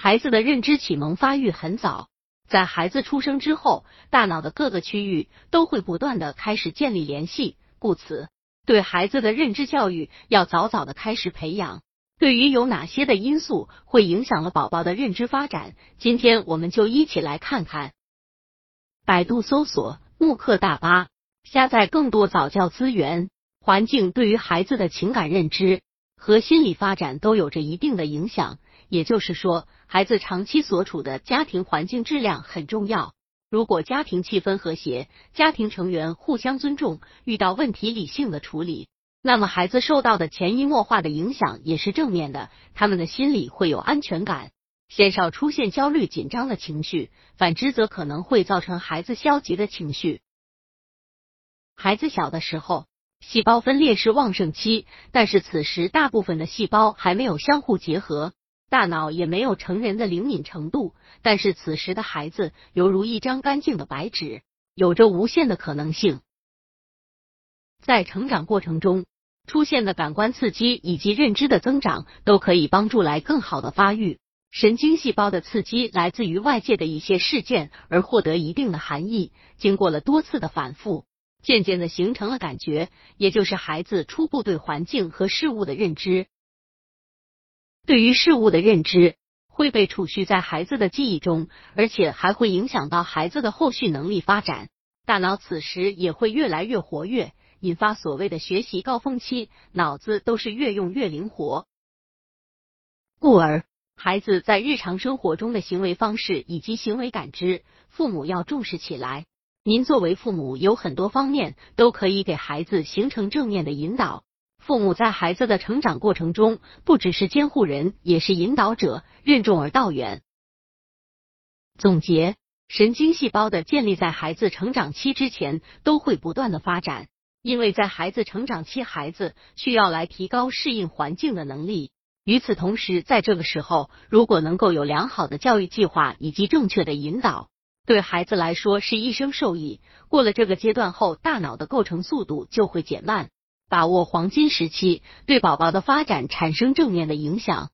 孩子的认知启蒙发育很早，在孩子出生之后，大脑的各个区域都会不断的开始建立联系，故此对孩子的认知教育要早早的开始培养。对于有哪些的因素会影响了宝宝的认知发展，今天我们就一起来看看。百度搜索慕课大巴，下载更多早教资源。环境对于孩子的情感认知和心理发展都有着一定的影响。也就是说，孩子长期所处的家庭环境质量很重要。如果家庭气氛和谐，家庭成员互相尊重，遇到问题理性的处理，那么孩子受到的潜移默化的影响也是正面的。他们的心里会有安全感，鲜少出现焦虑紧张的情绪。反之，则可能会造成孩子消极的情绪。孩子小的时候，细胞分裂是旺盛期，但是此时大部分的细胞还没有相互结合。大脑也没有成人的灵敏程度，但是此时的孩子犹如一张干净的白纸，有着无限的可能性。在成长过程中出现的感官刺激以及认知的增长，都可以帮助来更好的发育。神经细胞的刺激来自于外界的一些事件，而获得一定的含义。经过了多次的反复，渐渐的形成了感觉，也就是孩子初步对环境和事物的认知。对于事物的认知会被储蓄在孩子的记忆中，而且还会影响到孩子的后续能力发展。大脑此时也会越来越活跃，引发所谓的学习高峰期，脑子都是越用越灵活。故而，孩子在日常生活中的行为方式以及行为感知，父母要重视起来。您作为父母，有很多方面都可以给孩子形成正面的引导。父母在孩子的成长过程中，不只是监护人，也是引导者，任重而道远。总结：神经细胞的建立在孩子成长期之前都会不断的发展，因为在孩子成长期，孩子需要来提高适应环境的能力。与此同时，在这个时候，如果能够有良好的教育计划以及正确的引导，对孩子来说是一生受益。过了这个阶段后，大脑的构成速度就会减慢。把握黄金时期，对宝宝的发展产生正面的影响。